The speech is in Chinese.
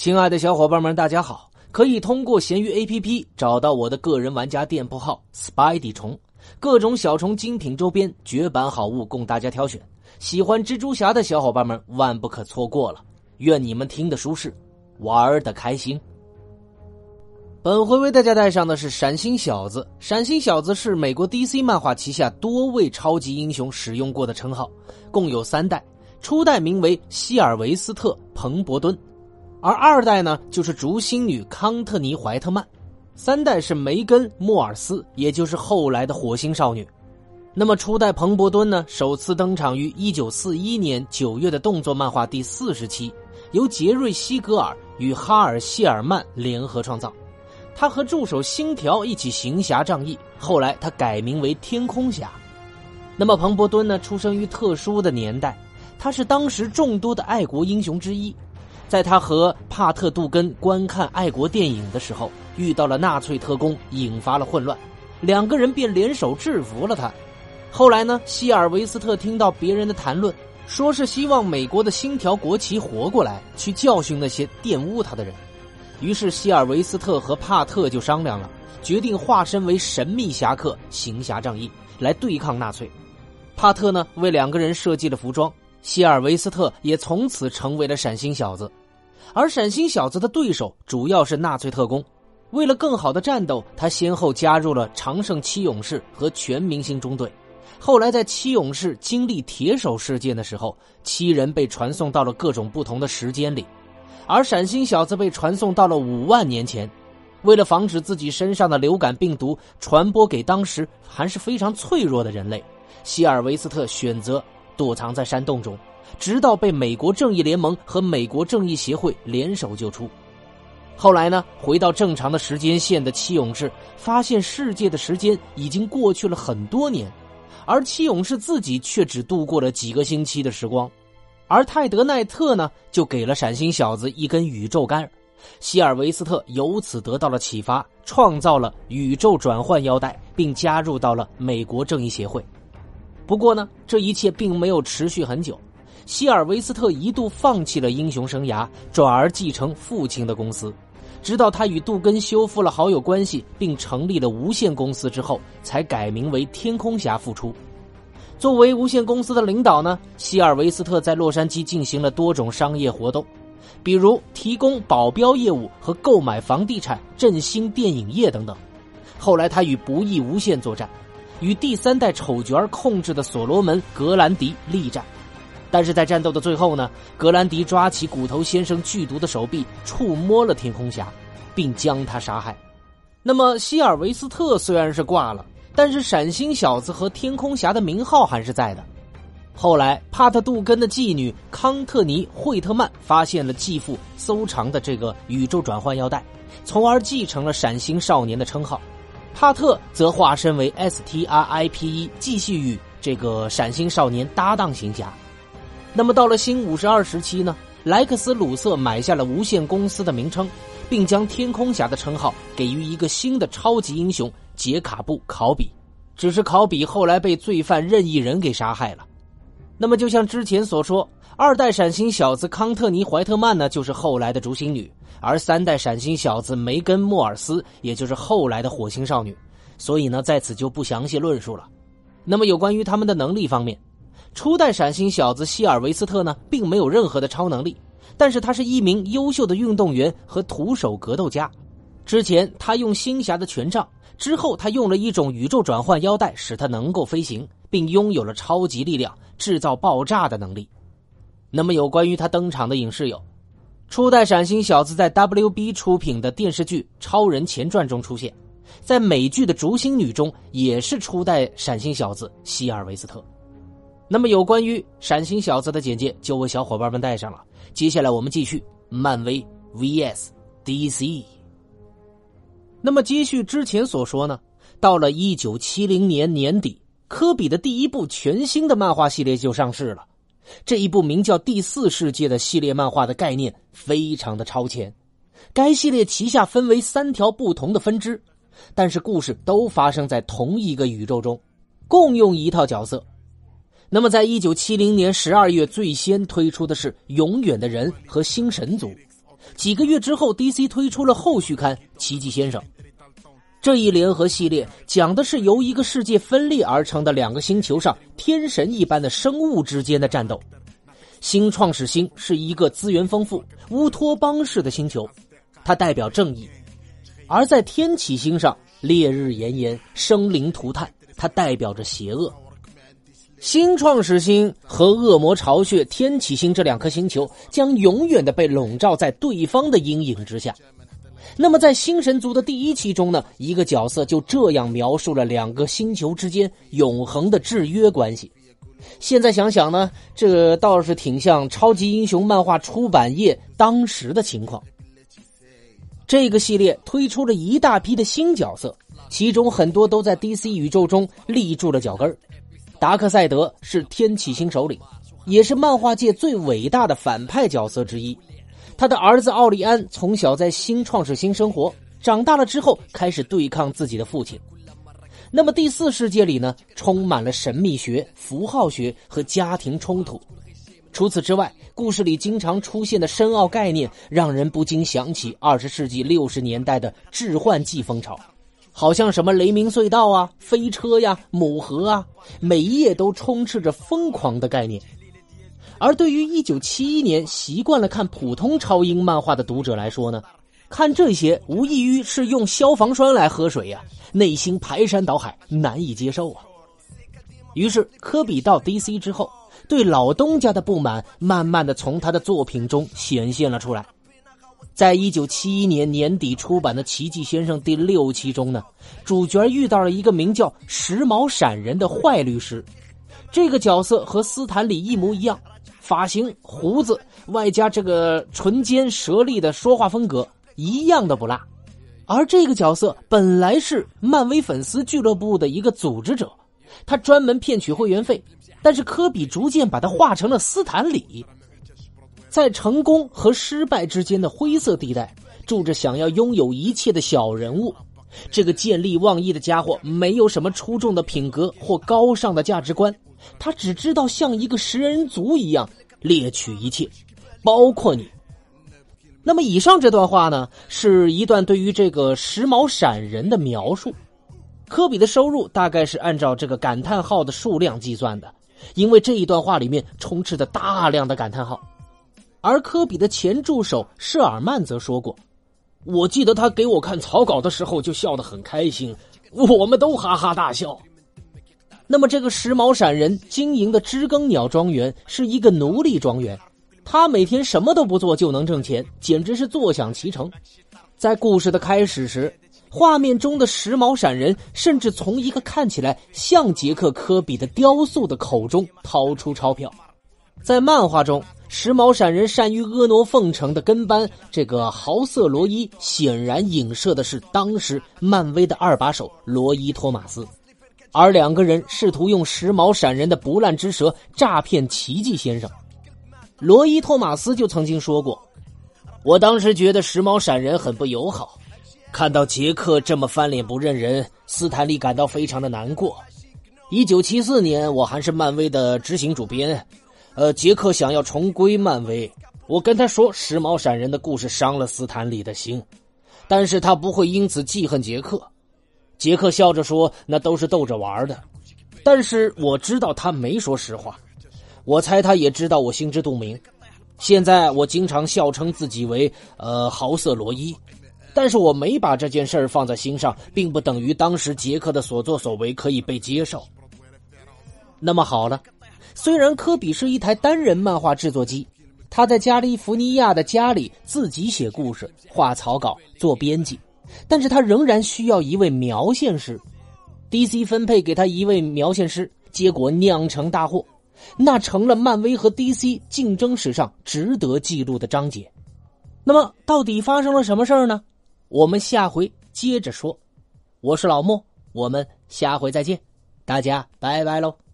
亲爱的小伙伴们，大家好！可以通过闲鱼 APP 找到我的个人玩家店铺号 Spidey 虫，各种小虫精品周边、绝版好物供大家挑选。喜欢蜘蛛侠的小伙伴们万不可错过了。愿你们听得舒适，玩的开心。本回为大家带上的是闪星小子。闪星小子是美国 DC 漫画旗下多位超级英雄使用过的称号，共有三代。初代名为希尔维斯特·彭伯敦。而二代呢，就是竹星女康特尼·怀特曼；三代是梅根·莫尔斯，也就是后来的火星少女。那么初代彭伯敦呢，首次登场于1941年9月的动作漫画第四十期，由杰瑞·西格尔与哈尔·谢尔曼联合创造。他和助手星条一起行侠仗义，后来他改名为天空侠。那么彭伯敦呢，出生于特殊的年代，他是当时众多的爱国英雄之一。在他和帕特·杜根观看爱国电影的时候，遇到了纳粹特工，引发了混乱，两个人便联手制服了他。后来呢，希尔维斯特听到别人的谈论，说是希望美国的星条国旗活过来，去教训那些玷污他的人。于是希尔维斯特和帕特就商量了，决定化身为神秘侠客，行侠仗义，来对抗纳粹。帕特呢，为两个人设计了服装，希尔维斯特也从此成为了闪星小子。而闪星小子的对手主要是纳粹特工，为了更好的战斗，他先后加入了长胜七勇士和全明星中队。后来在七勇士经历铁手事件的时候，七人被传送到了各种不同的时间里，而闪星小子被传送到了五万年前。为了防止自己身上的流感病毒传播给当时还是非常脆弱的人类，希尔维斯特选择躲藏在山洞中。直到被美国正义联盟和美国正义协会联手救出。后来呢，回到正常的时间线的七勇士发现世界的时间已经过去了很多年，而七勇士自己却只度过了几个星期的时光。而泰德奈特呢，就给了闪星小子一根宇宙杆希尔维斯特由此得到了启发，创造了宇宙转换腰带，并加入到了美国正义协会。不过呢，这一切并没有持续很久。希尔维斯特一度放弃了英雄生涯，转而继承父亲的公司，直到他与杜根修复了好友关系，并成立了无限公司之后，才改名为天空侠复出。作为无限公司的领导呢，希尔维斯特在洛杉矶进行了多种商业活动，比如提供保镖业务和购买房地产、振兴电影业等等。后来他与不义无限作战，与第三代丑角控制的所罗门·格兰迪力战。但是在战斗的最后呢，格兰迪抓起骨头先生剧毒的手臂，触摸了天空侠，并将他杀害。那么希尔维斯特虽然是挂了，但是闪星小子和天空侠的名号还是在的。后来帕特杜根的继女康特尼惠特曼发现了继父收藏的这个宇宙转换腰带，从而继承了闪星少年的称号。帕特则化身为 S T R I P E，继续与这个闪星少年搭档行侠。那么到了新五十二时期呢，莱克斯·鲁瑟买下了无限公司的名称，并将天空侠的称号给予一个新的超级英雄杰卡布·考比。只是考比后来被罪犯任意人给杀害了。那么就像之前所说，二代闪星小子康特尼·怀特曼呢，就是后来的烛星女；而三代闪星小子梅根·莫尔斯，也就是后来的火星少女。所以呢，在此就不详细论述了。那么有关于他们的能力方面。初代闪星小子希尔维斯特呢，并没有任何的超能力，但是他是一名优秀的运动员和徒手格斗家。之前他用星侠的权杖，之后他用了一种宇宙转换腰带，使他能够飞行，并拥有了超级力量，制造爆炸的能力。那么有关于他登场的影视有：初代闪星小子在 WB 出品的电视剧《超人前传》中出现，在美剧的《逐星女》中也是初代闪星小子希尔维斯特。那么有关于闪星小子的简介就为小伙伴们带上了。接下来我们继续漫威 VS DC。那么接续之前所说呢，到了一九七零年年底，科比的第一部全新的漫画系列就上市了。这一部名叫《第四世界》的系列漫画的概念非常的超前。该系列旗下分为三条不同的分支，但是故事都发生在同一个宇宙中，共用一套角色。那么，在一九七零年十二月最先推出的是《永远的人》和《星神族》，几个月之后，DC 推出了后续刊《奇迹先生》。这一联合系列讲的是由一个世界分裂而成的两个星球上天神一般的生物之间的战斗。新创始星是一个资源丰富、乌托邦式的星球，它代表正义；而在天启星上，烈日炎炎，生灵涂炭，它代表着邪恶。新创始星和恶魔巢穴天启星这两颗星球将永远的被笼罩在对方的阴影之下。那么，在星神族的第一期中呢，一个角色就这样描述了两个星球之间永恒的制约关系。现在想想呢，这倒是挺像超级英雄漫画出版业当时的情况。这个系列推出了一大批的新角色，其中很多都在 DC 宇宙中立住了脚跟达克赛德是天启星首领，也是漫画界最伟大的反派角色之一。他的儿子奥利安从小在新创世新生活，长大了之后开始对抗自己的父亲。那么第四世界里呢，充满了神秘学、符号学和家庭冲突。除此之外，故事里经常出现的深奥概念，让人不禁想起二十世纪六十年代的致幻剂风潮，好像什么雷鸣隧道啊、飞车呀、母盒啊，每一页都充斥着疯狂的概念。而对于一九七一年习惯了看普通超英漫画的读者来说呢，看这些无异于是用消防栓来喝水呀，内心排山倒海，难以接受啊。于是科比到 DC 之后，对老东家的不满慢慢的从他的作品中显现了出来。在一九七一年年底出版的《奇迹先生》第六期中呢，主角遇到了一个名叫时髦闪人的坏律师，这个角色和斯坦李一模一样。发型、胡子，外加这个唇尖舌利的说话风格，一样的不落。而这个角色本来是漫威粉丝俱乐部的一个组织者，他专门骗取会员费。但是科比逐渐把他画成了斯坦李，在成功和失败之间的灰色地带，住着想要拥有一切的小人物。这个见利忘义的家伙，没有什么出众的品格或高尚的价值观。他只知道像一个食人族一样猎取一切，包括你。那么，以上这段话呢，是一段对于这个时髦闪人的描述。科比的收入大概是按照这个感叹号的数量计算的，因为这一段话里面充斥着大量的感叹号。而科比的前助手舍尔曼则说过：“我记得他给我看草稿的时候就笑得很开心，我们都哈哈大笑。”那么，这个时髦闪人经营的知更鸟庄园是一个奴隶庄园，他每天什么都不做就能挣钱，简直是坐享其成。在故事的开始时，画面中的时髦闪人甚至从一个看起来像杰克·科比的雕塑的口中掏出钞票。在漫画中，时髦闪人善于婀娜奉承的跟班这个豪瑟罗伊，显然影射的是当时漫威的二把手罗伊·托马斯。而两个人试图用时髦闪人的不烂之舌诈骗奇迹先生，罗伊·托马斯就曾经说过：“我当时觉得时髦闪人很不友好，看到杰克这么翻脸不认人，斯坦利感到非常的难过。一九七四年，我还是漫威的执行主编，呃，杰克想要重归漫威，我跟他说时髦闪人的故事伤了斯坦利的心，但是他不会因此记恨杰克。”杰克笑着说：“那都是逗着玩的。”但是我知道他没说实话，我猜他也知道我心知肚明。现在我经常笑称自己为呃豪瑟罗伊，但是我没把这件事儿放在心上，并不等于当时杰克的所作所为可以被接受。那么好了，虽然科比是一台单人漫画制作机，他在加利福尼亚的家里自己写故事、画草稿、做编辑。但是他仍然需要一位描线师，DC 分配给他一位描线师，结果酿成大祸，那成了漫威和 DC 竞争史上值得记录的章节。那么，到底发生了什么事儿呢？我们下回接着说。我是老莫，我们下回再见，大家拜拜喽。